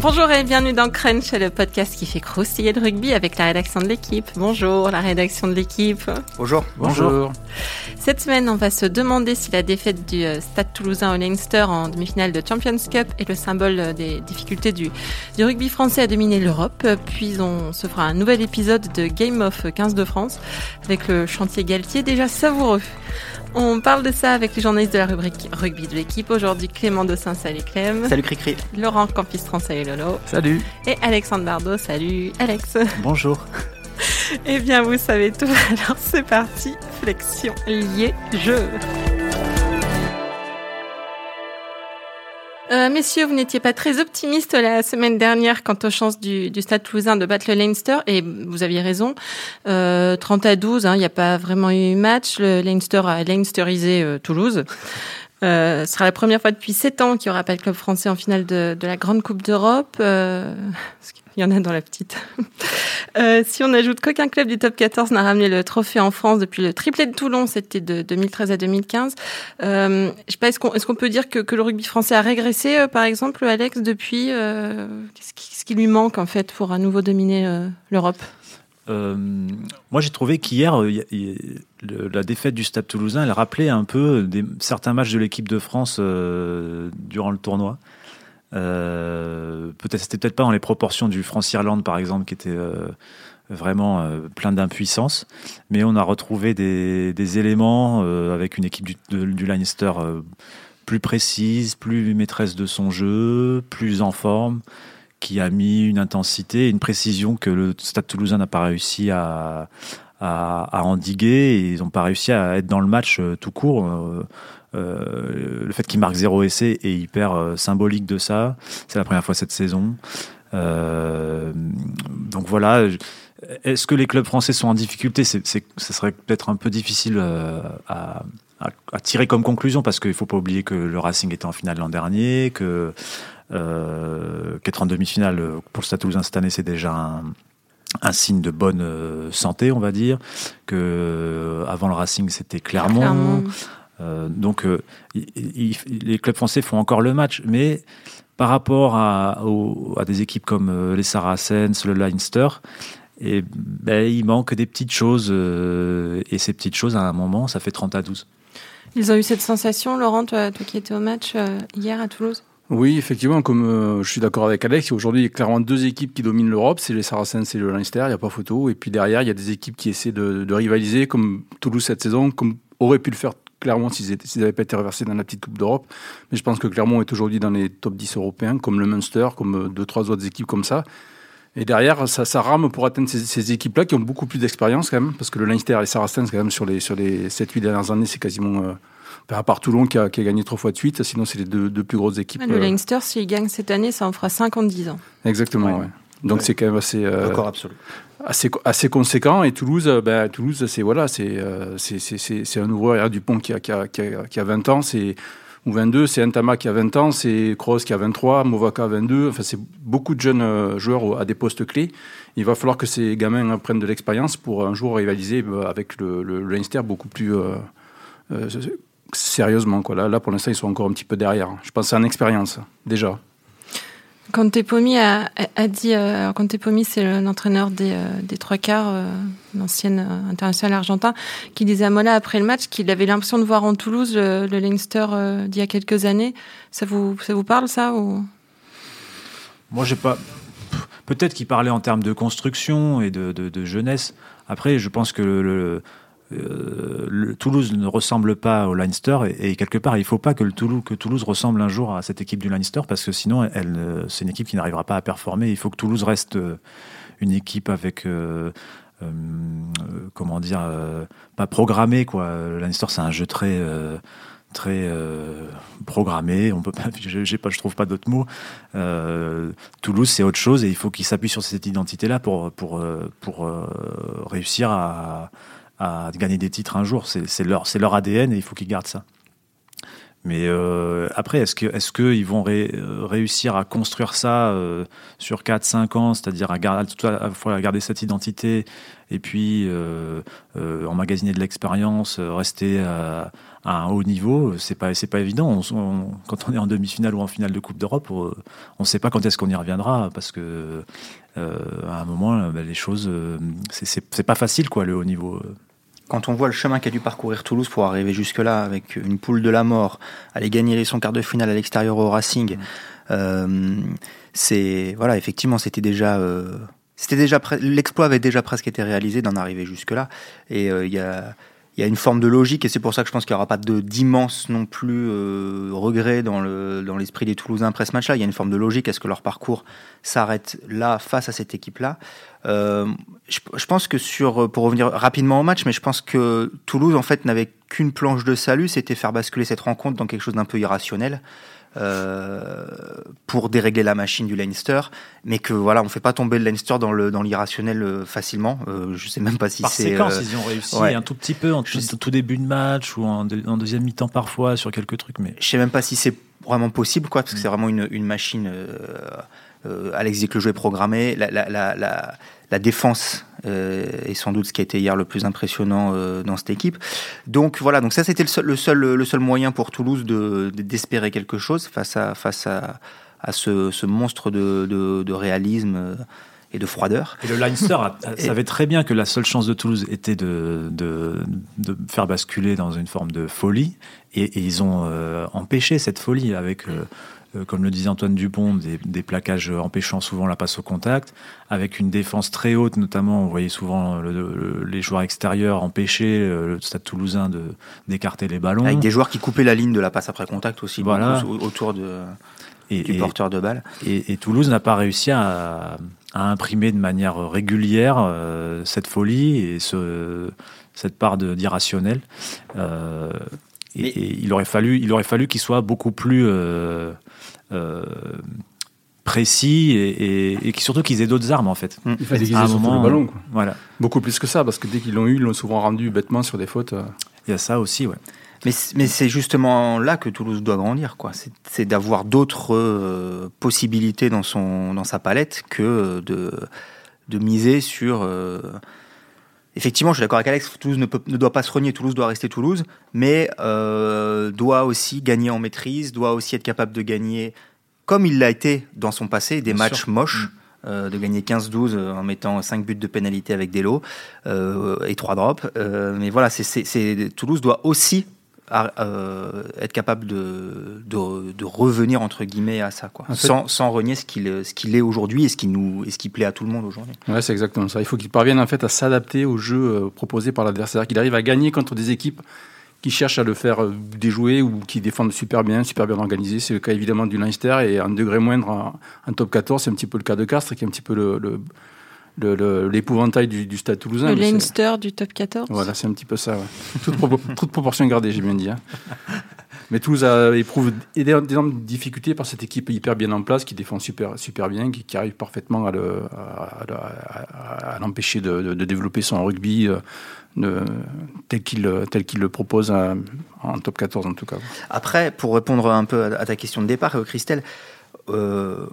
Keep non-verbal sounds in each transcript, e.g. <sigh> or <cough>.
Bonjour et bienvenue dans Crunch, le podcast qui fait croustiller le rugby avec la rédaction de l'équipe. Bonjour la rédaction de l'équipe. Bonjour. Bonjour. Cette semaine, on va se demander si la défaite du euh, Stade toulousain au Leinster en demi-finale de Champions Cup est le symbole euh, des difficultés du, du rugby français à dominer l'Europe. Puis on se fera un nouvel épisode de Game of 15 de France avec le chantier Galtier déjà savoureux. On parle de ça avec les journalistes de la rubrique rugby de l'équipe. Aujourd'hui, Clément Dossin, salut Clem. Salut Cricri. Laurent Campistran, salut Lolo. Salut. Et Alexandre Bardot, salut Alex. Bonjour. Eh bien, vous savez tout. <laughs> Alors, c'est parti. Flexion liée jeu. Euh, messieurs, vous n'étiez pas très optimiste la semaine dernière quant aux chances du, Stade Toulousain de battre le Leinster, et vous aviez raison. Euh, 30 à 12, il n'y a pas vraiment eu match. Le Leinster a Leinsterisé euh, Toulouse. Euh, ce sera la première fois depuis 7 ans qu'il n'y aura pas de club français en finale de, de la Grande Coupe d'Europe. Il y en a dans la petite. Euh, si on ajoute qu'aucun club du top 14 n'a ramené le trophée en France depuis le triplé de Toulon, c'était de 2013 à 2015. Euh, je sais pas, est-ce qu'on peut dire que, le rugby français a régressé, euh, par exemple, Alex, depuis euh, Qu'est-ce qui, qu qui, lui manque en fait pour à nouveau dominer l'Europe? Moi, j'ai trouvé qu'hier, la défaite du Stade Toulousain, elle rappelait un peu certains matchs de l'équipe de France durant le tournoi. Euh, peut-être c'était peut-être pas dans les proportions du France-Irlande par exemple qui était euh, vraiment euh, plein d'impuissance, mais on a retrouvé des, éléments avec une équipe du, de, euh, plus précise, plus maîtresse de son jeu, plus en forme, qui a mis une intensité, une précision que le Stade Toulousain n'a pas réussi à, à, endiguer et ils n'ont pas réussi à être dans le match tout court. Euh, le fait qu'il marque zéro essai est hyper euh, symbolique de ça. C'est la première fois cette saison. Euh, donc voilà. Est-ce que les clubs français sont en difficulté? Ça serait peut-être un peu difficile à, tirer comme conclusion parce qu'il ne faut pas oublier que le Racing était en finale l'an dernier, que euh, qu'être en demi-finale pour le Stade Toulousain cette année, c'est déjà un, un signe de bonne santé, on va dire. Que avant le Racing, c'était Clermont. Clermont. Euh, donc, euh, il, il, les clubs français font encore le match, mais par rapport à, au, à des équipes comme euh, les Saracens, le Leinster, et ben, il manque des petites choses. Euh, et ces petites choses, à un moment, ça fait 30 à 12. Ils ont eu cette sensation, Laurent, toi, toi qui étais au match euh, hier à Toulouse? Oui, effectivement, comme euh, je suis d'accord avec Alex, aujourd'hui, il y a clairement deux équipes qui dominent l'Europe, c'est les Saracens et le Leinster, il n'y a pas photo. Et puis derrière, il y a des équipes qui essaient de, de rivaliser, comme Toulouse cette saison, comme aurait pu le faire Clermont s'ils n'avaient pas été reversés dans la petite Coupe d'Europe. Mais je pense que Clermont est aujourd'hui dans les top 10 européens, comme le Munster, comme deux, trois autres équipes comme ça. Et derrière, ça, ça rame pour atteindre ces, ces équipes-là qui ont beaucoup plus d'expérience quand même, parce que le Leinster et Saracens, quand même, sur les, sur les 7-8 dernières années, c'est quasiment. Euh, à part Toulon qui a, qui a, gagné trois fois de suite, sinon c'est les deux, deux, plus grosses équipes. Le Leinster, s'il gagne cette année, ça en fera 50-10 ans. Exactement, ouais. ouais. Donc ouais. c'est quand même assez. Euh, absolu. Assez, assez conséquent et Toulouse ben, Toulouse c'est voilà c'est euh, c'est un nouveau Dupont qui a, qui, a, qui, a, qui a 20 ans c'est ou 22 c'est Antama qui a 20 ans c'est Kroos qui a 23 Movaka 22 enfin c'est beaucoup de jeunes euh, joueurs à des postes clés il va falloir que ces gamins prennent de l'expérience pour un jour rivaliser avec le, le, le Leinster beaucoup plus euh, euh, sérieusement quoi là, là pour l'instant ils sont encore un petit peu derrière je pense c'est en expérience déjà quand Tepomi a, dit, euh, quand Tepomi c'est l'entraîneur des, euh, des trois quarts, euh, l'ancienne euh, international argentin, qui disait à Mola après le match qu'il avait l'impression de voir en Toulouse le, le Leinster euh, d'il y a quelques années. Ça vous, ça vous parle ça ou? Moi j'ai pas. Peut-être qu'il parlait en termes de construction et de, de, jeunesse. Après, je pense que le euh, Toulouse ne ressemble pas au Leinster et, quelque part il faut pas que Toulouse ressemble un jour à cette équipe du Leinster parce que sinon c'est une équipe qui n'arrivera pas à performer il faut que Toulouse reste euh, une équipe avec euh, comment dire pas programmée quoi le Leinster c'est un jeu très très programmé. On peut <laughs> je trouve pas d'autres mots. Toulouse, c'est autre chose et il faut qu'il s'appuie sur cette identité-là pour réussir à, à gagner des titres un jour. C'est leur, ADN et il faut qu'ils gardent ça. Mais euh, après, est-ce qu'ils vont ré, réussir à construire ça euh, sur 4-5 ans, c'est-à-dire à, garder, à, fois à garder cette identité et puis euh, euh emmagasiner de l'expérience, rester à, à, un haut niveau C'est pas, pas évident. Quand on est en demi-finale ou en finale de Coupe d'Europe, on ne sait pas quand est-ce qu'on y reviendra parce que à un moment, ben, les choses, c'est pas facile quoi, le haut niveau quand on voit le chemin qu'a dû parcourir Toulouse pour arriver jusque-là, avec une poule de la mort, aller gagner son quart de finale à l'extérieur au Racing, mmh. euh, c'est voilà, effectivement, c'était déjà, euh, c'était déjà l'exploit avait déjà presque été réalisé d'en arriver jusque-là, et euh, il y a il y a une forme de logique et c'est pour ça que je pense qu'il n'y aura pas d'immense non plus euh, regret dans le dans l'esprit des Toulousains après ce match-là. Il y a une forme de logique. Est-ce que leur parcours s'arrête là face à cette équipe-là euh, je, je, pense que sur pour revenir rapidement au match, mais je pense que Toulouse en fait n'avait qu'une planche de salut, c'était faire basculer cette rencontre dans quelque chose d'un peu irrationnel. Euh, pour dérégler la machine du Leinster, mais que voilà, on fait pas tomber le Leinster dans le dans l'irrationnel euh, facilement. Euh, je sais même pas si c'est. Par séquence, ils ont réussi un tout petit peu en tout, début de match ou en, deuxième mi-temps parfois sur quelques trucs, mais je sais même pas si c'est vraiment possible, quoi, parce que mm. c'est vraiment une, une machine. Alex dit que le jeu est programmé. La, la, la, la défense euh, est sans doute ce qui a été hier le plus impressionnant euh, dans cette équipe. Donc voilà, donc ça c'était le seul, le seul, le seul moyen pour Toulouse de, d'espérer quelque chose face à, face à, à ce, ce monstre de, de, de réalisme euh, et de froideur. Et le Leinster <laughs> savait très bien que la seule chance de Toulouse était de, de, de faire basculer dans une forme de folie, et, et ils ont euh, empêché cette folie avec euh, euh, comme le disait Antoine Dupont, des, des, plaquages empêchant souvent la passe au contact, avec une défense très haute, notamment, on voyait souvent le, les joueurs extérieurs empêcher euh, le Stade toulousain d'écarter les ballons. Avec des joueurs qui coupaient la ligne de la passe après contact aussi, voilà. autour de, et, du porteur de balle. Et, et Toulouse n'a pas réussi à, à, imprimer de manière régulière euh, cette folie et ce, cette part d'irrationnel. Euh, et, il aurait fallu, il aurait fallu qu'il soit beaucoup plus euh, euh, précis et, et, et, surtout qu'ils aient d'autres armes en fait. Il fallait qu'ils aient moment, le ballon. Quoi. Voilà. Beaucoup plus que ça, parce que dès qu'ils l'ont eu, ils l'ont souvent rendu bêtement sur des fautes. Euh. Il y a ça aussi, ouais. Mais, mais c'est justement là que Toulouse doit grandir, quoi. C'est d'avoir d'autres euh, possibilités dans, son, dans sa palette que de, de miser sur. Euh, effectivement, je suis d'accord avec Alex, Toulouse ne, peut, ne, doit pas se renier, Toulouse doit rester Toulouse, mais euh, doit aussi gagner en maîtrise, doit aussi être capable de gagner, comme il l'a été dans son passé, des Bien matchs sûr. moches. Mmh. Euh, de gagner 15-12 euh, en mettant 5 buts de pénalité avec des lots euh, et 3 drops. Mais voilà, c'est Toulouse doit aussi à, euh, être capable de, de, de, revenir entre guillemets à ça, quoi, en fait, sans, sans renier ce qu'il ce qu'il est aujourd'hui et ce qui nous et ce qui plaît à tout le monde aujourd'hui. Ouais, c'est exactement ça. Il faut qu'il parvienne en fait à s'adapter au jeu euh, proposé par l'adversaire, qu'il arrive à gagner contre des équipes qui cherchent à le faire euh, déjouer ou qui défendent super bien, super bien organisé. C'est le cas évidemment du Leinster et un degré moindre en, en top 14, c'est un petit peu le cas de Castres qui est un petit peu le, le l'épouvantail du, du, stade toulousain. Le Leinster du top 14 Voilà, c'est un petit peu ça. Ouais. toute, pro <laughs> toute, proportion gardée, j'ai bien dit. Hein. Mais Toulouse a, éprouve d'énormes difficultés par cette équipe hyper bien en place, qui défend super, super bien, qui, qui arrive parfaitement à l'empêcher de, de, de, développer son rugby euh, tel qu'il tel qu'il le propose à, en top 14 en tout cas. Après, pour répondre un peu à, ta question de départ, Christelle, euh,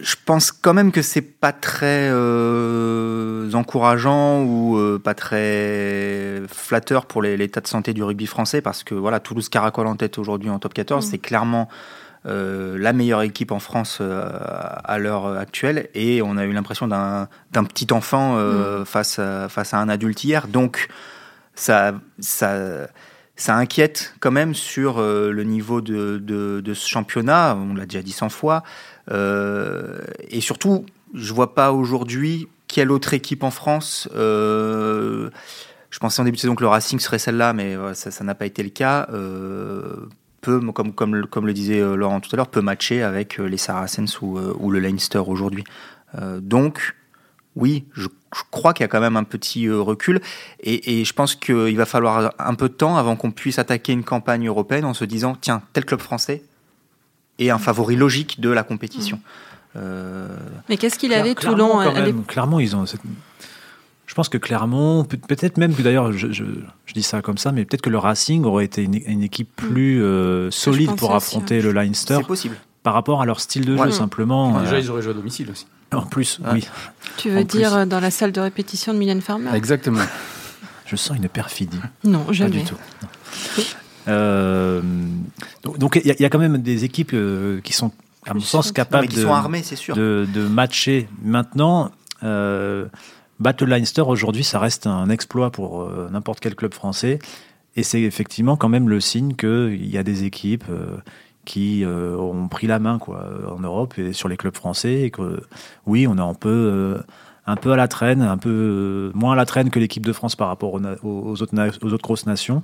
je pense quand même que c'est pas très euh, encourageant ou euh, pas très flatteur pour l'état de santé du rugby français parce que voilà Toulouse caracole en tête aujourd'hui en top 14 mmh. c'est clairement euh, la meilleure équipe en France à l'heure actuelle et on a eu l'impression d'un petit enfant mmh. face, à, face à un adulte hier donc ça ça ça inquiète quand même sur le niveau de, ce championnat on l'a déjà dit 100 fois euh, et surtout, je vois pas aujourd'hui quelle autre équipe en France. Euh, je pensais en début de saison que le Racing serait celle-là, mais ça n'a pas été le cas. Euh, peut, comme, le disait euh, Laurent tout à l'heure, peut matcher avec euh, les Saracens ou, ou le Leinster aujourd'hui. donc, oui, je, je crois qu'il y a quand même un petit recul. Et, et je pense qu'il va falloir un peu de temps avant qu'on puisse attaquer une campagne européenne en se disant tiens, tel club français, et un favori logique de la compétition. Mmh. Euh... Mais qu'est-ce qu'il avait Toulon même, Clairement, ils ont. Cette... je pense que Clermont, peut-être même que d'ailleurs, je, je, dis ça comme ça, mais peut-être que le Racing aurait été une, équipe mm. plus euh, solide pour affronter le Leinster. C'est possible. Par rapport à leur style de jeu, simplement. déjà, ils auraient joué à domicile aussi. En plus, oui. Tu veux dire dans la salle de répétition de Mylène Farmer Exactement. <laughs> je sens une perfidie. Non, jamais. Pas du tout. Euh, donc il y, a quand même des équipes euh, qui sont, à mon sens, capables de, armés, sûr. de, de, matcher. Maintenant, euh, battre Leinster aujourd'hui, ça reste un exploit pour euh, n'importe quel club français. Et c'est effectivement quand même le signe qu'il y a des équipes qui ont pris la main quoi, en Europe et sur les clubs français. Et que oui, on est un peu un peu à la traîne, un peu moins à la traîne que l'équipe de France par rapport aux, autres, aux autres grosses nations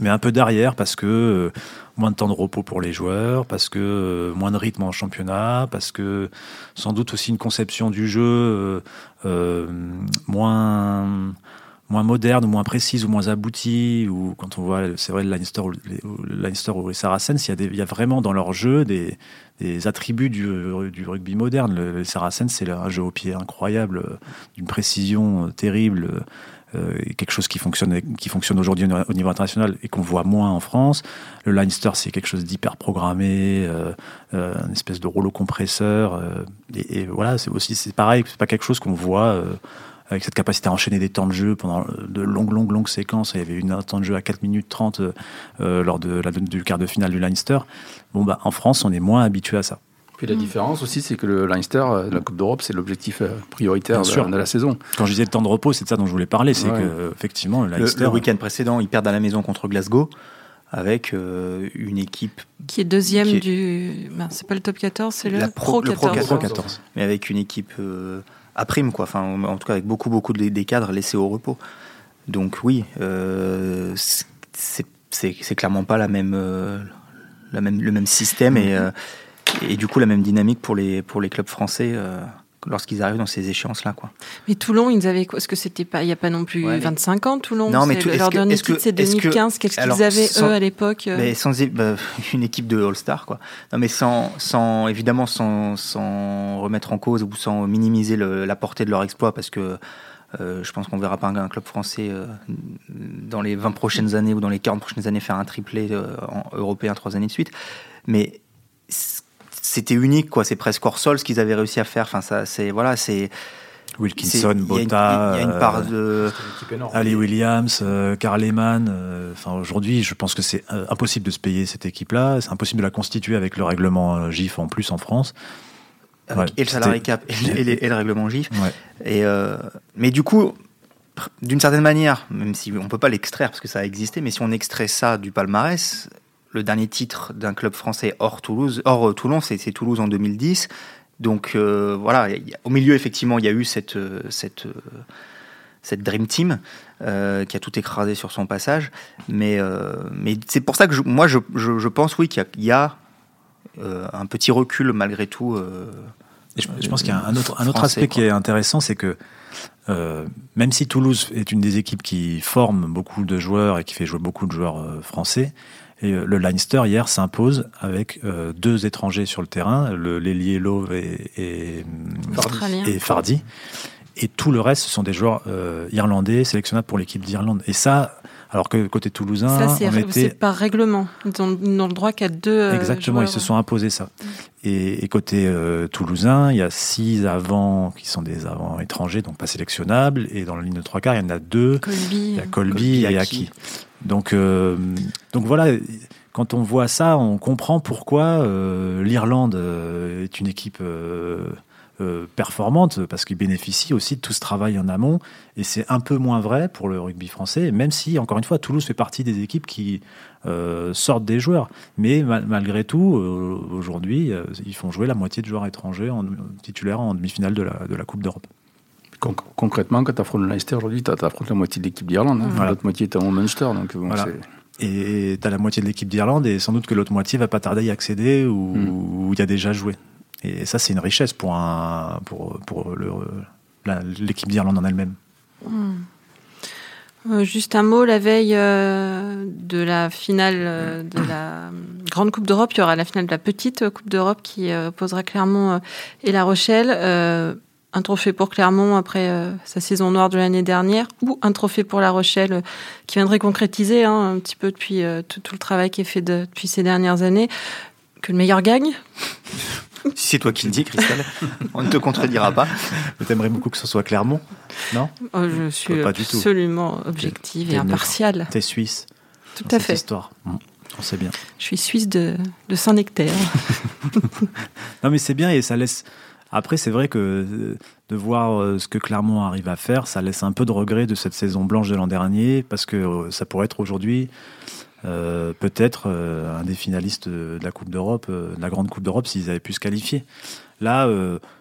mais un peu derrière parce que euh, moins de temps de repos pour les joueurs, parce que euh, moins de rythme en championnat, parce que sans doute aussi une conception du jeu euh, moins moins moderne, moins précise ou moins aboutie, ou quand on voit, c'est vrai, le Leinster, ou le Leinster ou les Saracens, il y, a il y a vraiment dans leur jeu des, des attributs du, du, rugby moderne. Le, les Saracens, c'est un jeu au pied incroyable, d'une précision terrible, euh, quelque chose qui fonctionne, qui fonctionne aujourd'hui au niveau international et qu'on voit moins en France. Le Leinster, c'est quelque chose d'hyper programmé, euh, euh, une espèce de rouleau compresseur. Et, voilà, c'est aussi, c'est pareil, c'est pas quelque chose qu'on voit avec cette capacité à enchaîner des temps de jeu pendant de longues, longues, longues séquences. Il y avait une un temps de jeu à 4 minutes 30 lors de la, du quart de finale du Leinster. Bon, bah, en France, on est moins habitué à ça. Puis la mm. différence aussi, c'est que le Leinster, euh, la Coupe d'Europe, c'est l'objectif euh, prioritaire de, la saison. Quand je disais le temps de repos, c'est de ça dont je voulais parler. C'est que effectivement, le Leinster. Le, week-end précédent, ils perdent à la maison contre Glasgow avec euh, une équipe qui est deuxième du. c'est pas le top 14, c'est le, Pro, 14. Mais avec une équipe à prime, quoi. Enfin, en tout cas, avec beaucoup, beaucoup de, des cadres laissés au repos. Donc oui, c'est clairement pas la même, la même, le même système et mm-hmm et du coup la même dynamique pour les, pour les clubs français euh, lorsqu'ils arrivent dans ces échéances-là. Quoi. Mais Toulon, ils avaient quoi? Est-ce que c'était pas, il n'y a pas non plus 25 ans, Toulon? Non, mais tout, leur titre, c'est 2015. Qu'est-ce qu'ils avaient, eux, à l'époque euh? mais sans, bah, <laughs> Une équipe de All-Star, quoi. Non, mais sans, sans évidemment, sans, sans remettre en cause ou sans minimiser le, la portée de leur exploit, parce que euh, je pense qu'on verra pas un, club français dans les 20 prochaines années ou dans les 40 prochaines années faire un triplé en européen trois années de suite. Mais c'était unique, quoi. C'est presque hors sol ce qu'ils avaient réussi à faire. Enfin, ça, c'est voilà, c'est. Wilkinson, Botta, il y a une part de Ali Williams, euh, Karl Lehmann. Euh, enfin, aujourd'hui, je pense que c'est euh, impossible de se payer cette équipe-là. C'est impossible de la constituer avec le règlement GIF en plus en France. et le salarié cap et, le règlement GIF. Et mais du coup, d'une certaine manière, même si on peut pas l'extraire parce que ça a existé, mais si on extrait ça du palmarès, le dernier titre d'un club français hors Toulouse, hors euh, Toulon, c'est Toulouse en 2010. Donc euh, voilà, au milieu effectivement, il y a eu cette euh, cette cette dream team qui a tout écrasé sur son passage. Mais mais c'est pour ça que moi je, je, pense oui qu'il y a, un petit recul malgré tout. je, pense qu'il y a un autre un autre aspect qui est intéressant, c'est que même si Toulouse est une des équipes qui forme beaucoup de joueurs et qui fait jouer beaucoup de joueurs français, et euh, le Leinster, hier, s'impose avec euh, deux étrangers sur le terrain, l'ailier Love et, et, et, Fardy. Et tout le reste, ce sont des joueurs euh, irlandais sélectionnables pour l'équipe d'Irlande. Et ça, alors que côté toulousain, ça c'est par règlement. Ils ont, le droit qu'à deux. Exactement, ils se sont imposés ça. Et, côté toulousain, il y a six avants qui sont des avants étrangers, donc pas sélectionnables. Et dans la ligne de trois quarts, il y en a deux. Colby. Il y a Colby, et Aki. Donc, euh, donc voilà, quand on voit ça, on comprend pourquoi euh, l'Irlande euh, est une équipe performante, parce qu'il bénéficie aussi de tout ce travail en amont. Et c'est un peu moins vrai pour le rugby français, même si, encore une fois, Toulouse fait partie des équipes qui sortent des joueurs. Mais malgré tout, aujourd'hui, ils font jouer la moitié de joueurs étrangers en, titulaires en demi-finale de la, de la Coupe d'Europe concrètement, quand tu affrontes le Leicester aujourd'hui, tu affrontes la moitié de l'équipe d'Irlande. Hein. L'autre moitié est en Munster. Donc, et tu as la moitié de l'équipe d'Irlande et sans doute que l'autre moitié va pas tarder à y accéder ou hmm. il y a déjà joué. Et ça, c'est une richesse pour, un, pour, pour l'équipe d'Irlande en elle-même. Hmm. Euh, juste un mot, la veille euh, de la finale euh, de la Grande Coupe d'Europe, il y aura la finale de la Petite Coupe d'Europe qui opposera Clermont et La Rochelle un trophée pour Clermont après euh, sa saison noire de l'année dernière ou un trophée pour La Rochelle euh, qui viendrait concrétiser hein, un petit peu depuis euh, tout, tout, le travail qui est fait de, depuis ces dernières années. Que le meilleur gagne <laughs> Si c'est toi qui le dis, Christelle, <laughs> on ne te contredira pas. Tu aimerais beaucoup que ce soit Clermont Non? Oh, Je suis absolument objective et impartiale. T'es suisse. Tout à fait. histoire. On sait bien. Je suis suisse de, de Saint-Nectaire. <laughs> non, mais c'est bien et ça laisse. Après, c'est vrai que de voir euh, ce que Clermont arrive à faire, ça laisse un peu de regret de cette saison blanche de l'an dernier, parce que euh, ça pourrait être aujourd'hui euh, peut-être un des finalistes de la Coupe d'Europe, de la Grande Coupe d'Europe, s'ils avaient pu se qualifier. Là,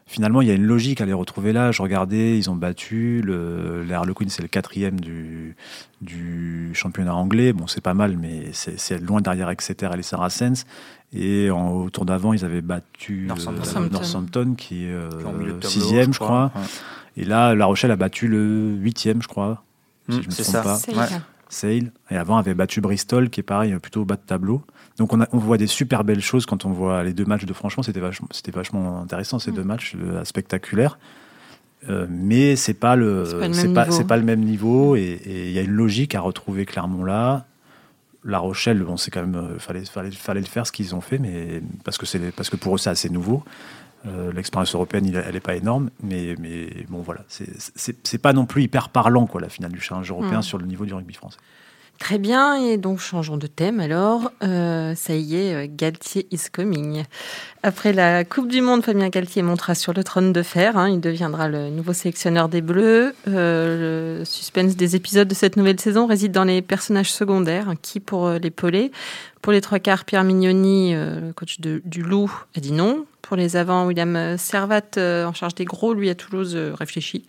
finalement, il y a une logique à les retrouver là. Je regardais, ils ont battu. Le, le Harlequin, c'est le quatrième du, du championnat anglais. Bon, c'est pas mal, mais c'est loin derrière Exeter et les Saracens. Et en, au tour d'avant, ils avaient battu euh, Northampton, qui est euh, sixième, je crois. Et là, La Rochelle a battu le huitième, je crois. si hmm, je me trompe pas. Sale. Et avant, avait battu Bristol, qui est pareil, plutôt au bas de tableau. Donc on, a, on, voit des super belles choses quand on voit les deux matchs de franchement. C'était vachement, c'était vachement intéressant ces mm. deux matchs, euh, spectaculaires. Euh, mais c'est pas le, c'est pas, le même niveau et il y a une logique à retrouver Clermont là. La Rochelle, bon, c'est quand même, euh, fallait, fallait, fallait le faire ce qu'ils ont fait, mais parce que c'est, parce que pour eux c'est assez nouveau. Euh, l'expérience européenne, elle n'est pas énorme, mais, mais bon, voilà, c'est pas non plus hyper parlant, quoi, la finale du challenge européen mm. sur le niveau du rugby français. Très bien, et donc changeons de thème alors. Euh, ça y est, euh, Galtier is coming. Après la Coupe du Monde, Fabien Galtier montera sur le trône de fer. Hein. il deviendra le nouveau sélectionneur des Bleus. Euh, le suspense des épisodes de cette nouvelle saison réside dans les personnages secondaires. Qui pour l'épauler Pour les trois quarts, Pierre Mignoni, le coach du Loup, a dit non. Pour les avants, William Servat, en charge des gros, lui à Toulouse, réfléchit.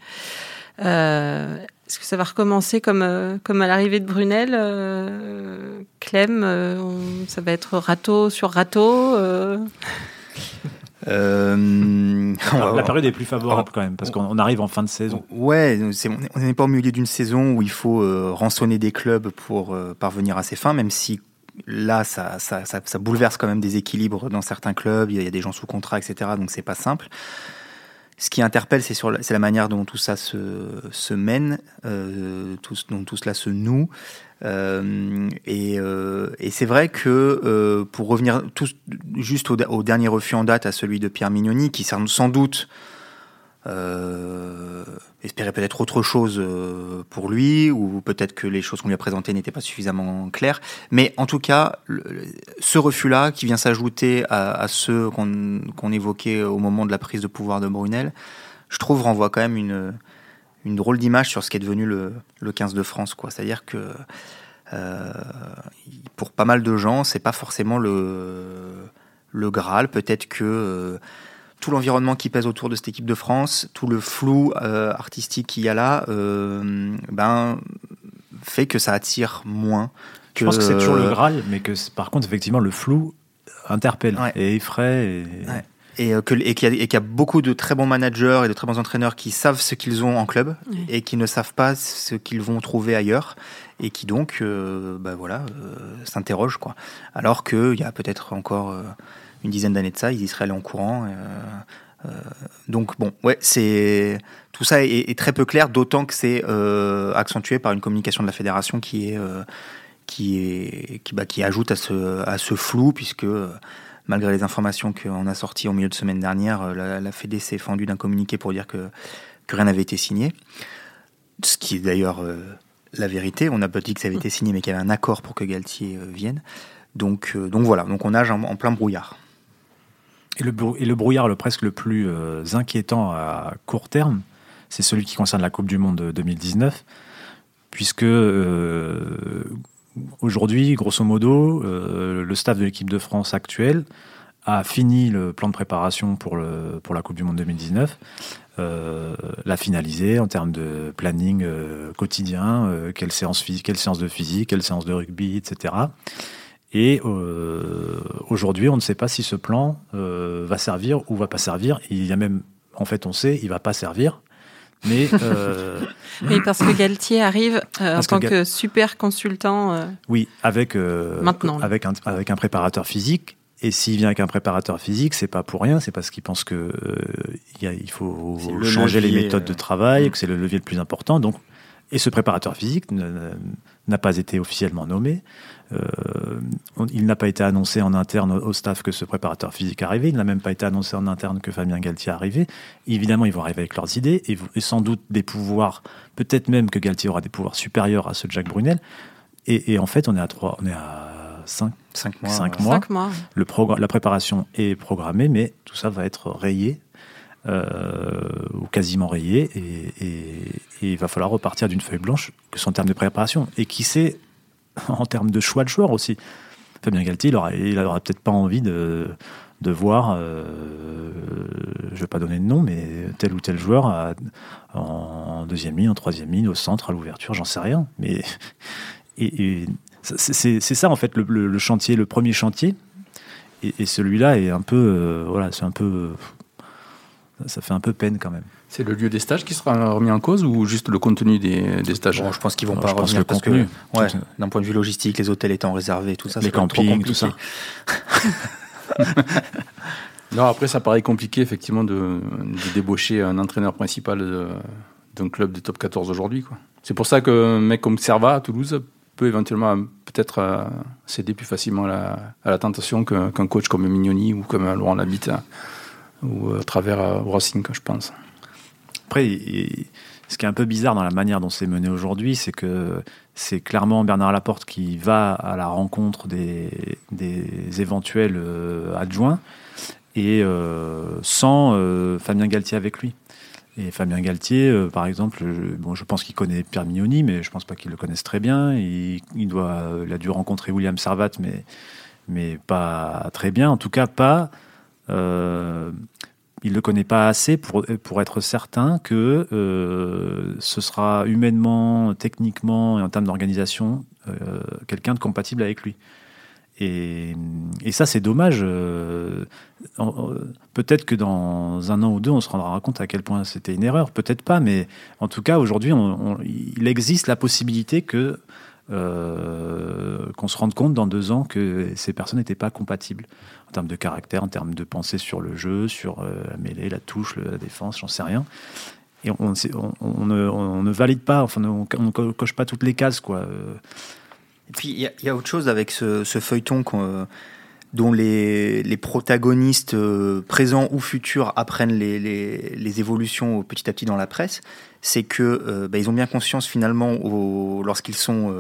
Est-ce que ça va recommencer comme, euh, comme à l'arrivée de Brunel euh, Clem, euh, ça va être râteau sur râteau <laughs> la période est plus favorable quand même, parce qu'on arrive en fin de saison. Ouais, on n'est pas au milieu d'une saison où il faut rançonner des clubs pour parvenir à ses fins, même si là, ça, ça, ça, bouleverse quand même des équilibres dans certains clubs, il y a des gens sous contrat, etc., donc c'est pas simple ce qui interpelle, c'est sur c'est la manière dont tout ça se, se mène, euh, tout, dont tout cela se noue. Euh, et, euh, et c'est vrai que euh, pour revenir juste au, au, dernier refus en date à celui de Pierre Mignoni, qui sans doute espérait peut-être autre chose euh, pour lui, ou peut-être que les choses qu'on lui a présentées n'étaient pas suffisamment claires. Mais en tout cas, ce refus-là, qui vient s'ajouter à, à, ceux qu'on évoquait au moment de la prise de pouvoir de Brunel, je trouve renvoie quand même une, une drôle d'image sur ce qui est devenu le, le 15 de France. C'est-à-dire que euh, pour pas mal de gens, c'est pas forcément le, le Graal. Peut-être que euh, tout l'environnement qui pèse autour de cette équipe de France, tout le flou euh, artistique qu'il y a là, euh, ben, fait que ça attire moins. Que... Je pense que c'est toujours le Graal, mais que par contre, effectivement, le flou interpelle et effraie. Et... Et, euh, et qu'il y, a beaucoup de très bons managers et de très bons entraîneurs qui savent ce qu'ils ont en club et qui ne savent pas ce qu'ils vont trouver ailleurs et qui donc, ben voilà, s'interrogent quoi. Alors qu'il y a peut-être encore une dizaine d'années de ça, ils y seraient allés en courant. Euh, euh, donc bon, ouais, c'est tout ça est, très peu clair, d'autant que c'est euh, accentué par une communication de la fédération qui est qui est qui, bah, qui ajoute à ce à ce flou puisque malgré les informations qu'on a sorties au milieu de semaine dernière, la, la Fédé s'est fendue d'un communiqué pour dire que que rien n'avait été signé, ce qui est d'ailleurs la vérité. On n'a pas dit que ça avait été signé, mais qu'il y avait un accord pour que Galtier vienne. Donc, donc voilà, donc on nage en plein brouillard. Et le, brouillard le presque le plus euh, inquiétant à court terme, c'est celui qui concerne la Coupe du Monde 2019, puisque euh, aujourd'hui, grosso modo, euh, le staff de l'équipe de France actuelle a fini le plan de préparation pour, le, pour la Coupe du Monde 2019, l'a finalisé en termes de planning quotidien, quelle séance de physique, quelle séance de rugby, etc. Et euh, aujourd'hui, on ne sait pas si ce plan euh, va servir ou va pas servir. Il y a même, en fait, on sait, il va pas servir. Mais, euh, <laughs> parce que Galtier arrive en tant que, super consultant. oui, avec maintenant avec un, avec un préparateur physique Et s'il vient avec un préparateur physique, c'est pas pour rien, c'est parce qu'il pense que euh, il, y a- il faut le changer les méthodes de euh, travail, mm. que c'est le levier le plus important. Donc, et ce préparateur physique n'a pas été officiellement nommé. Euh, il n'a pas été annoncé en interne au, staff que ce préparateur physique arrivait. Il n'a même pas été annoncé en interne que Fabien Galtier arrivait. Évidemment, ils vont arriver avec leurs idées et, et sans doute des pouvoirs, peut-être même que Galtier aura des pouvoirs supérieurs à ceux de Jacques Brunel. Et, et en fait, on est à trois, on est à cinq 5 mois. Cinq ouais. mois. Cinq mois. le la préparation est programmée, mais tout ça va être rayé, ou quasiment rayé, et, il va falloir repartir d'une feuille blanche, que en termes de préparation. Et qui sait, <laughs> en termes de choix de joueurs aussi. Fabien Galtier, il aura, il peut-être pas envie de, de voir, euh, je vais pas donner de nom, mais tel ou tel joueur en deuxième ligne, en troisième ligne, au centre, à l'ouverture, j'en sais rien. Mais <laughs> c'est- ça en fait le, chantier, le premier chantier. Et, celui-là est un peu, euh, voilà, c'est un peu, euh, ça fait un peu peine quand même. C'est le lieu des stages qui sera remis en cause ou juste le contenu des, des stages? Bon, je pense qu'ils vont Alors, pas revenir le parce contenu. que, ouais, Tout- d'un point de vue logistique, les hôtels étant réservés, tout ça, Les ça trop campings, tout compliqué. <laughs> Non, après, ça paraît compliqué, effectivement, de, de débaucher un entraîneur principal de- d'un club de top 14 aujourd'hui. C'est pour ça qu'un mec comme Serva à Toulouse peut éventuellement euh, peut-être euh, céder plus facilement à la, à la tentation qu'un qu'un coach comme Mignoni ou comme Laurent Labitte hein, ou à travers euh, quoi, je pense. Après, ce qui est un peu bizarre dans la manière dont c'est mené aujourd'hui, c'est que c'est clairement Bernard Laporte qui va à la rencontre des, des éventuels euh, adjoints et euh, sans euh, Fabien Galtier avec lui. Et Fabien Galtier, euh, par exemple, je, bon, je pense qu'il connaît Pierre Mignoni, mais je pense pas qu'il le connaisse très bien. Il, il doit, euh, il a dû rencontrer William Servat, mais, mais pas très bien. En tout cas, pas. Euh, il ne le connaît pas assez pour, pour être certain que euh, ce sera humainement, techniquement et en termes d'organisation euh, quelqu'un de compatible avec lui. Et, ça, c'est dommage. peut-être que dans un an ou deux, on se rendra compte à quel point c'était une erreur. Peut-être pas, mais en tout cas, aujourd'hui, il existe la possibilité que qu'on se rende compte dans deux ans que ces personnes n'étaient pas compatibles en termes de caractère, en termes de pensée sur le jeu, sur euh, la mêlée, la touche, la défense, j'en sais rien. Et on, ne, valide pas, enfin, on ne co- coche pas toutes les cases, quoi. Et puis, il y, a- autre chose avec ce, feuilleton dont les, protagonistes euh, présents ou futurs apprennent les, évolutions petit à petit dans la presse. C'est que euh, bah, ont bien conscience finalement lorsqu'ils sont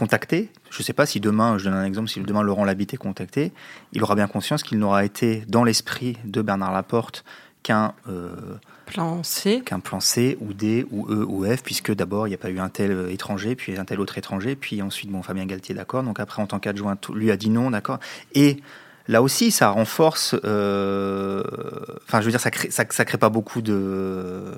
contactés. Je ne sais pas si demain, je donne un exemple, si demain Laurent Labitte est contacté, il aura bien conscience qu'il n'aura été dans l'esprit de Bernard Laporte qu'un euh, Plan C. qu'un plan C ou D ou E ou F, puisque d'abord il n'y a pas eu un tel euh, étranger, puis un tel autre étranger, puis ensuite bon Fabien Galtier d'accord, donc après en tant qu'adjoint lui a dit non d'accord, et là aussi ça renforce, euh, enfin je veux dire ça crée, ça, ça crée pas beaucoup de,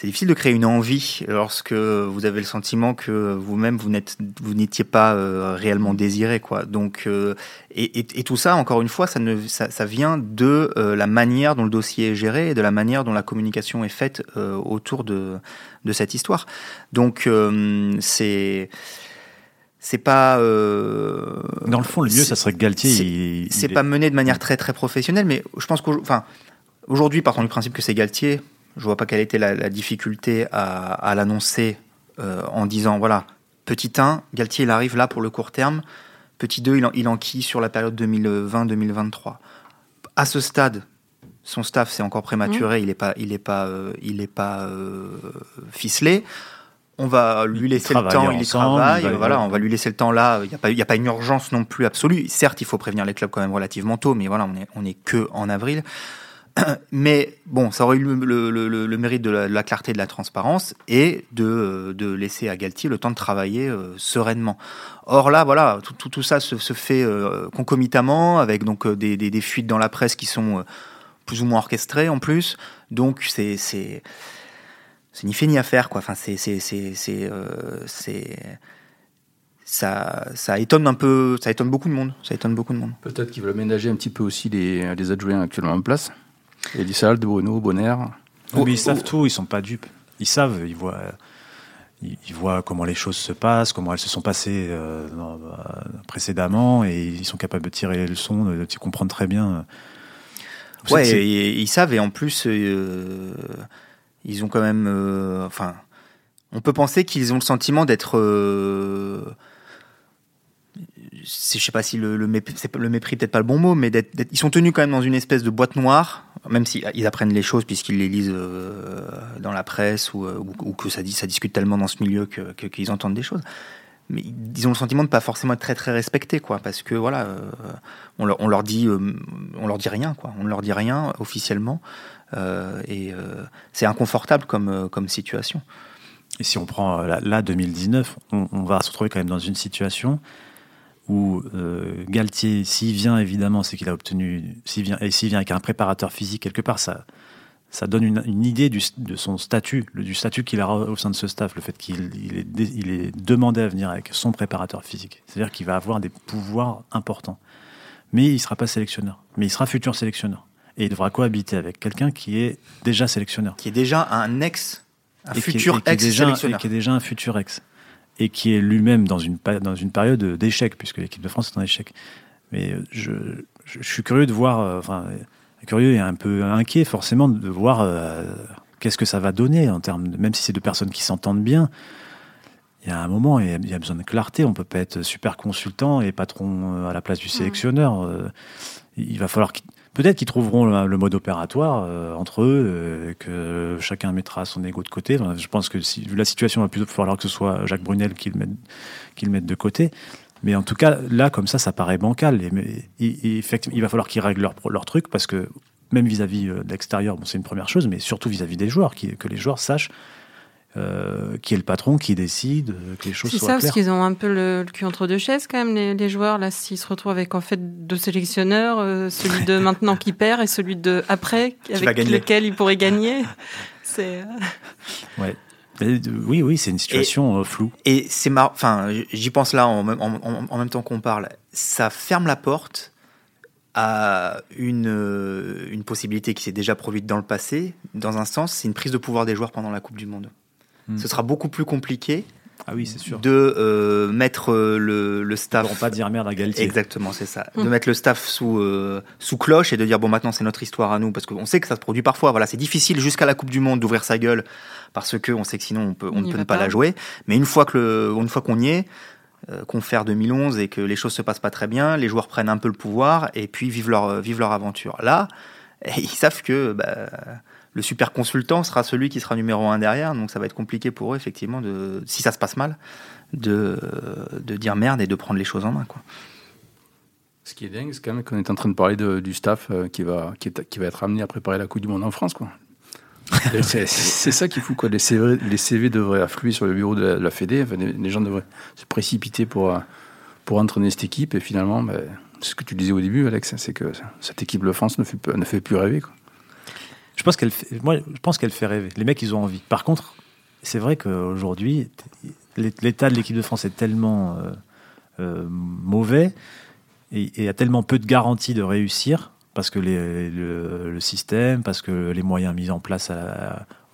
c'est difficile de créer une envie lorsque vous avez le sentiment que vous-même vous n'êtes vous n'étiez pas euh, réellement désiré quoi. Donc euh, et, et- et tout ça encore une fois ça ne ça, ça vient de euh, la manière dont le dossier est géré et de la manière dont la communication est faite euh, autour de de cette histoire. Donc euh, c'est c'est pas euh, Dans le fond, le mieux, ça serait que Galtier. c'est- il- c'est il pas mené de manière très très professionnelle, mais je pense qu'aujourd'hui, enfin, aujourd'hui, partant du principe que c'est Galtier, je vois pas quelle était la, la difficulté à, à l'annoncer euh, en disant voilà, petit 1, Galtier il arrive là pour le court terme, petit 2, il, en, il enquille sur la période 2020-2023. À ce stade, son staff c'est encore prématuré, il n'est pas, il est pas, euh, il est pas euh, ficelé. On va lui laisser le temps, il y travaille, il va- voilà, on va lui laisser le temps là. Il n'y a, pas- y a pas une urgence non plus absolue. Certes, il faut prévenir les clubs quand même relativement tôt, mais voilà, on est, on est que en avril. <coughs> Mais bon, ça aurait eu le, mérite de la, de la clarté de la transparence et de, euh, laisser à Galtier le temps de travailler euh, sereinement. Or là, voilà, tout, ça se, fait euh, concomitamment avec donc des, fuites dans la presse qui sont plus ou moins orchestrées en plus. Donc c'est c'est ni fait ni à faire quoi. Enfin ça étonne un peu, ça étonne beaucoup de monde. Ça étonne beaucoup de monde. Peut-être qu'ils veulent ménager un petit peu aussi les, les adjoints actuellement en place. Elissalde, Bruno, Bonner. Oui, mais ils Oh, savent oh. tout, ils sont pas dupes. Ils savent, ils voient. ils, voient comment les choses se passent, comment elles se sont passées euh, précédemment, et ils sont capables de tirer les leçons, de, de comprendre très bien. Ouais, ils savent, et en plus, ils ont quand même. enfin, on peut penser qu'ils ont le sentiment d'être je sais pas si le, le, mépris, le mépris peut-être pas le bon mot, mais ils sont tenus quand même dans une espèce de boîte noire, même s'ils ils apprennent les choses puisqu'ils les lisent euh, dans la presse ou, ou, que ça, discute tellement dans ce milieu qu'ils que, qu'ils entendent des choses. Mais ils ont le sentiment de pas forcément être très très respectés, quoi, parce que voilà, euh, on, leur, dit, euh, on leur dit rien, quoi, on ne leur dit rien officiellement, et c'est inconfortable comme comme situation. Et si on prend là, 2019, on, on va se retrouver quand même dans une situation où euh, Galtier, s'il vient évidemment, c'est qu'il a obtenu, s'il vient, et s'il vient avec un préparateur physique quelque part, ça, ça donne une, idée du, de son statut, du statut qu'il a au sein de ce staff, le fait qu'il il est, il est, demandé à venir avec son préparateur physique. C'est-à-dire qu'il va avoir des pouvoirs importants. Mais il ne sera pas sélectionneur, mais il sera futur sélectionneur. Et il devra cohabiter avec quelqu'un qui est déjà sélectionneur. Qui est déjà un ex, un futur ex-sélectionneur. Qui est déjà un futur ex et qui est lui-même dans une, dans une période d'échec, puisque l'équipe de France est en échec. Mais euh, je, je, suis curieux de voir, euh, enfin, curieux et un peu inquiet forcément de voir euh, qu'est-ce que ça va donner en termes, de, même si c'est deux personnes qui s'entendent bien. Il y a un moment, il y a besoin de clarté. On peut pas être super consultant et patron à la place du sélectionneur. Il va falloir Peut-être qu'ils trouveront le, mode opératoire euh, entre eux, euh, que chacun mettra son ego de côté. je pense que la situation, va plutôt falloir que ce soit Jacques Brunel qui le mette, de côté. Mais en tout cas, là, comme ça, ça paraît bancal. Il, va falloir qu'ils règlent leur, truc parce que même vis-à-vis euh, de l'extérieur, c'est une première chose, mais surtout vis-à-vis des joueurs, que les joueurs sachent euh, qui est le patron, qui décide, que les choses soient claires. C'est ça, parce qu'ils ont un peu le, cul entre deux chaises quand même, les, joueurs, là, s'ils se retrouvent avec en fait deux sélectionneurs, euh, celui de maintenant qui perd et celui de après, <laughs> avec lequel ils pourraient gagner. <laughs> C'est... Euh, ouais. Oui, oui, c'est une situation floue. Et c'est marrant, enfin, j'y pense là en, en, même temps qu'on parle. Ça ferme la porte à une, une possibilité qui s'est déjà produite dans le passé. Dans un sens, c'est une prise de pouvoir des joueurs pendant la Coupe du Monde ce sera beaucoup plus compliqué. Ah oui, c'est sûr. De euh, mettre euh, le, le staff. Ils pas dire merde à Galtier. Exactement, c'est ça. De mettre le staff sous, euh, sous cloche et de dire bon, maintenant c'est notre histoire à nous. Parce qu'on sait que ça se produit parfois. Voilà, c'est difficile jusqu'à la Coupe du Monde d'ouvrir sa gueule parce qu'on sait que sinon on, peut, on, ne peut pas, la jouer. Mais une fois qu'on y est, qu'on fait 2011 et que les choses se passent pas très bien, les joueurs prennent un peu le pouvoir et puis vivent leur, vivent leur aventure. Là, <laughs> ils savent que. Bah, le super consultant sera celui qui sera numéro un derrière, donc ça va être compliqué pour eux, effectivement, de, si ça se passe mal, de, de dire merde et de prendre les choses en main. Quoi. Ce qui est dingue, c'est quand même qu'on est en train de parler du staff euh, qui, va, qui, qui va être amené à préparer la Coupe du Monde en France. Quoi. <laughs> c'est, ça qui fout quoi. Les CV, les CV devraient affluer sur le bureau de la, Fédé. les, gens devraient se précipiter pour, euh, pour entraîner cette équipe. Et finalement, ben, ce que tu disais au début, Alex, c'est que cette équipe de France ne fait, ne fait plus rêver. Quoi. Je pense qu'elle fait, moi, je pense qu'elle fait rêver. Les mecs, ils ont envie. Par contre, c'est vrai qu'aujourd'hui, l'état de l'équipe de France est tellement euh, euh, mauvais et a tellement peu de garanties de réussir parce que le, système, parce que les moyens mis en place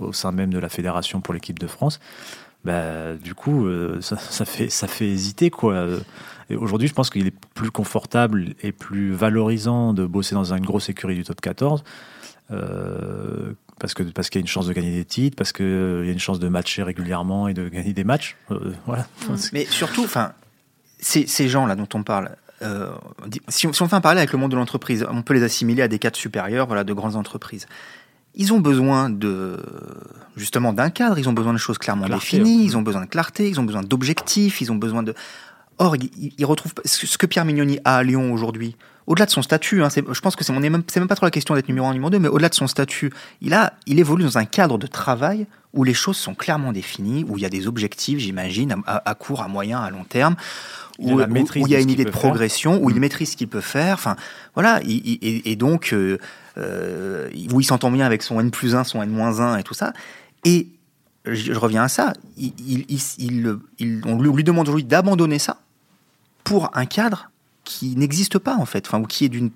au sein même de la fédération pour l'équipe de France, bah, du coup, euh, ça, fait, ça fait hésiter. quoi. Aujourd'hui, je pense qu'il est plus confortable et plus valorisant de bosser dans une grosse écurie du top 14 euh, parce que parce qu'il y a une chance de gagner des titres, parce qu'il y a une chance de matcher régulièrement et de gagner des matchs. Euh, voilà. Mais surtout, enfin, ces, ces gens-là dont on parle, euh, si, on, si, on, fait un parallèle avec le monde de l'entreprise, on peut les assimiler à des cadres supérieurs, voilà, de grandes entreprises. Ils ont besoin de justement d'un cadre, ils ont besoin de choses clairement définies, ils ont besoin de clarté, ils ont besoin d'objectifs, ils ont besoin de. Or, ils, ils retrouvent ce que Pierre Mignoni a à Lyon aujourd'hui au-delà de son statut, hein, je pense que c'est même, même pas trop la question d'être numéro 1, numéro 2, mais au-delà de son statut, il, a, il évolue dans un cadre de travail où les choses sont clairement définies, où il y a des objectifs, j'imagine, à, court, à moyen, à long terme, où, il y a une idée de progression, où il mm. maîtrise ce qu'il peut faire. Enfin, voilà, et, donc, euh, euh, où il s'entend bien avec son N plus 1, son N moins 1 et tout ça. Et je, reviens à ça, on lui demande aujourd'hui d'abandonner ça pour un cadre qui n'existe pas en fait, enfin ou qui est d'une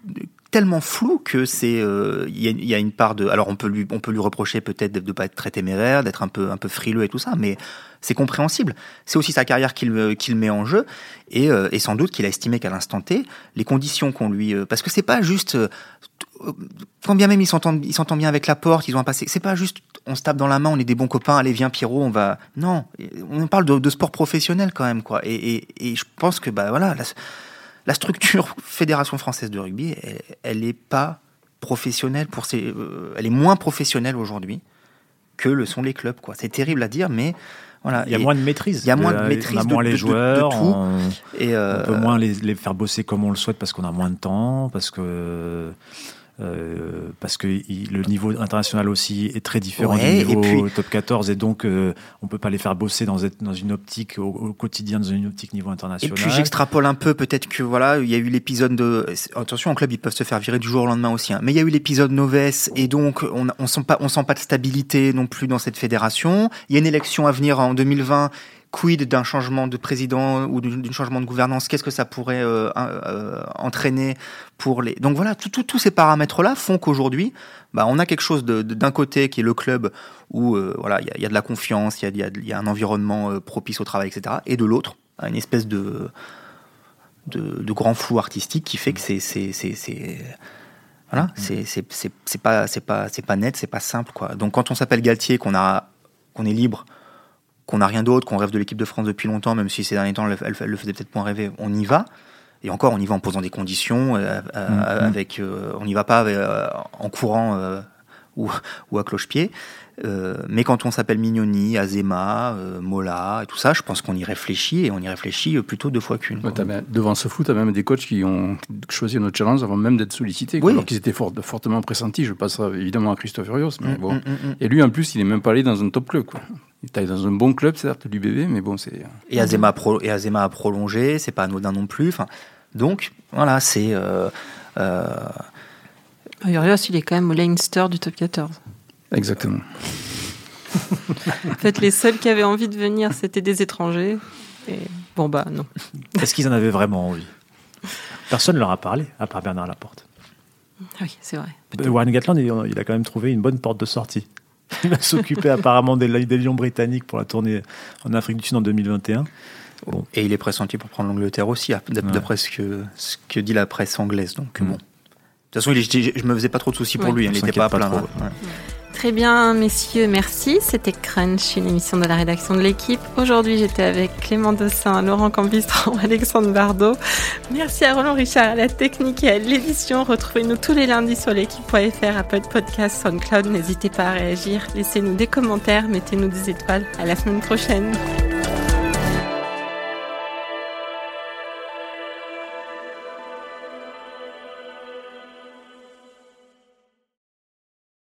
tellement flou que c'est euh, il y, a, une part de alors on peut lui on peut lui reprocher peut-être de ne pas être très téméraire d'être un peu un peu frileux et tout ça mais c'est compréhensible. C'est aussi sa carrière qu'il qu'il met en jeu et, euh, et sans doute qu'il a estimé qu'à l'instant T les conditions qu'on lui euh, parce que c'est pas juste euh, quand bien même il s'entend il s'entend bien avec la porte ils ont un passé c'est pas juste on se tape dans la main on est des bons copains allez viens Pierrot on va non on parle de, sport professionnel quand même quoi. Et, et, je pense que bah voilà la structure <laughs> Fédération française de rugby, elle, n'est pas professionnelle pour ses, euh, elle est moins professionnelle aujourd'hui que le sont les clubs. Quoi. C'est terrible à dire, mais voilà. Il y a moins de maîtrise. Il y a moins de maîtrise. On a moins de, les joueurs. tout. On, et euh, on peut moins les, les, faire bosser comme on le souhaite parce qu'on a moins de temps, parce que euh, parce que il, le niveau international aussi est très différent ouais, du niveau puis, top 14 et donc euh, on peut pas les faire bosser dans, dans une optique au, au, quotidien dans une optique niveau international. Et puis j'extrapole un peu peut-être que voilà il y a eu l'épisode de attention en club ils peuvent se faire virer du jour au lendemain aussi hein, mais il y a eu l'épisode Noves et donc on, on sent pas on sent pas de stabilité non plus dans cette fédération. Il y a une élection à venir en 2020 quid d'un changement de président ou d'un changement de gouvernance? Qu'est-ce que ça pourrait euh, euh, entraîner pour les Donc voilà, tous ces paramètres-là font qu'aujourd'hui, bah, on a quelque chose d'un côté qui est le club où euh, voilà, il y, y, a de la confiance, il y, y, y a, un environnement propice au travail, etc. Et de l'autre, une espèce de, de, de, grand flou artistique qui fait que c'est voilà, mmh. c'est pas c'est pas c'est pas net, c'est pas simple quoi. Donc quand on s'appelle Galtier, qu'on a qu'on est libre qu'on n'a rien d'autre, qu'on rêve de l'équipe de France depuis longtemps, même si ces derniers temps, elle, elle, le faisait peut-être moins rêver, on y va. Et encore, on y va en posant des conditions, euh, mmh, avec, euh, on n'y va pas euh, en courant ou, ou, à cloche-pied. mais quand on s'appelle Mignoni, Azema, Mola et tout ça, je pense qu'on y réfléchit et on y réfléchit plutôt deux fois qu'une. Ouais, devant ce foot, tu as même des coachs qui ont choisi notre challenge avant même d'être sollicités, oui. alors qu'ils étaient fort, fortement pressentis. Je passe évidemment à Christophe Furios, mais mmh, bon. Mmh, et lui, en plus, il est même pas allé dans un top club. Quoi. Il est dans un bon club, certes, du bébé, mais bon, c'est. Et Azema, pro, et Azema a prolongé, c'est pas anodin non plus. Enfin, donc, voilà, c'est. Euh, euh... Urios, il est quand même au Leinster du top 14. Exactement. en fait, les seuls qui avaient envie de venir, c'était des étrangers. Et bon, bah, non. Est-ce qu'ils en avaient vraiment envie? Personne ne leur a parlé, à part Bernard Laporte. Oui, c'est vrai. Warren Gatland, il a quand même trouvé une bonne porte de sortie. Il va s'occuper apparemment des, des, Lions britanniques pour la tournée en Afrique du Sud en 2021. Bon. Et il est pressenti pour prendre l'Angleterre aussi, d'après ouais. ce, que, ce que dit la presse anglaise. Donc, mmh. bon. De toute façon, il est, je me faisais pas trop de soucis pour lui, il n'était pas à. Ouais. Très bien, messieurs, merci. C'était Crunch, une émission de la rédaction de l'équipe. Aujourd'hui, j'étais avec Clément Dossin, Laurent Cambistron, <laughs> Alexandre Bardot. Merci à Roland Richard à la technique et à l'édition. Retrouvez-nous tous les lundis sur l'équipe.fr, Apple Podcast, SoundCloud. N'hésitez pas à réagir. Laissez-nous des commentaires, mettez-nous des étoiles. À la semaine prochaine.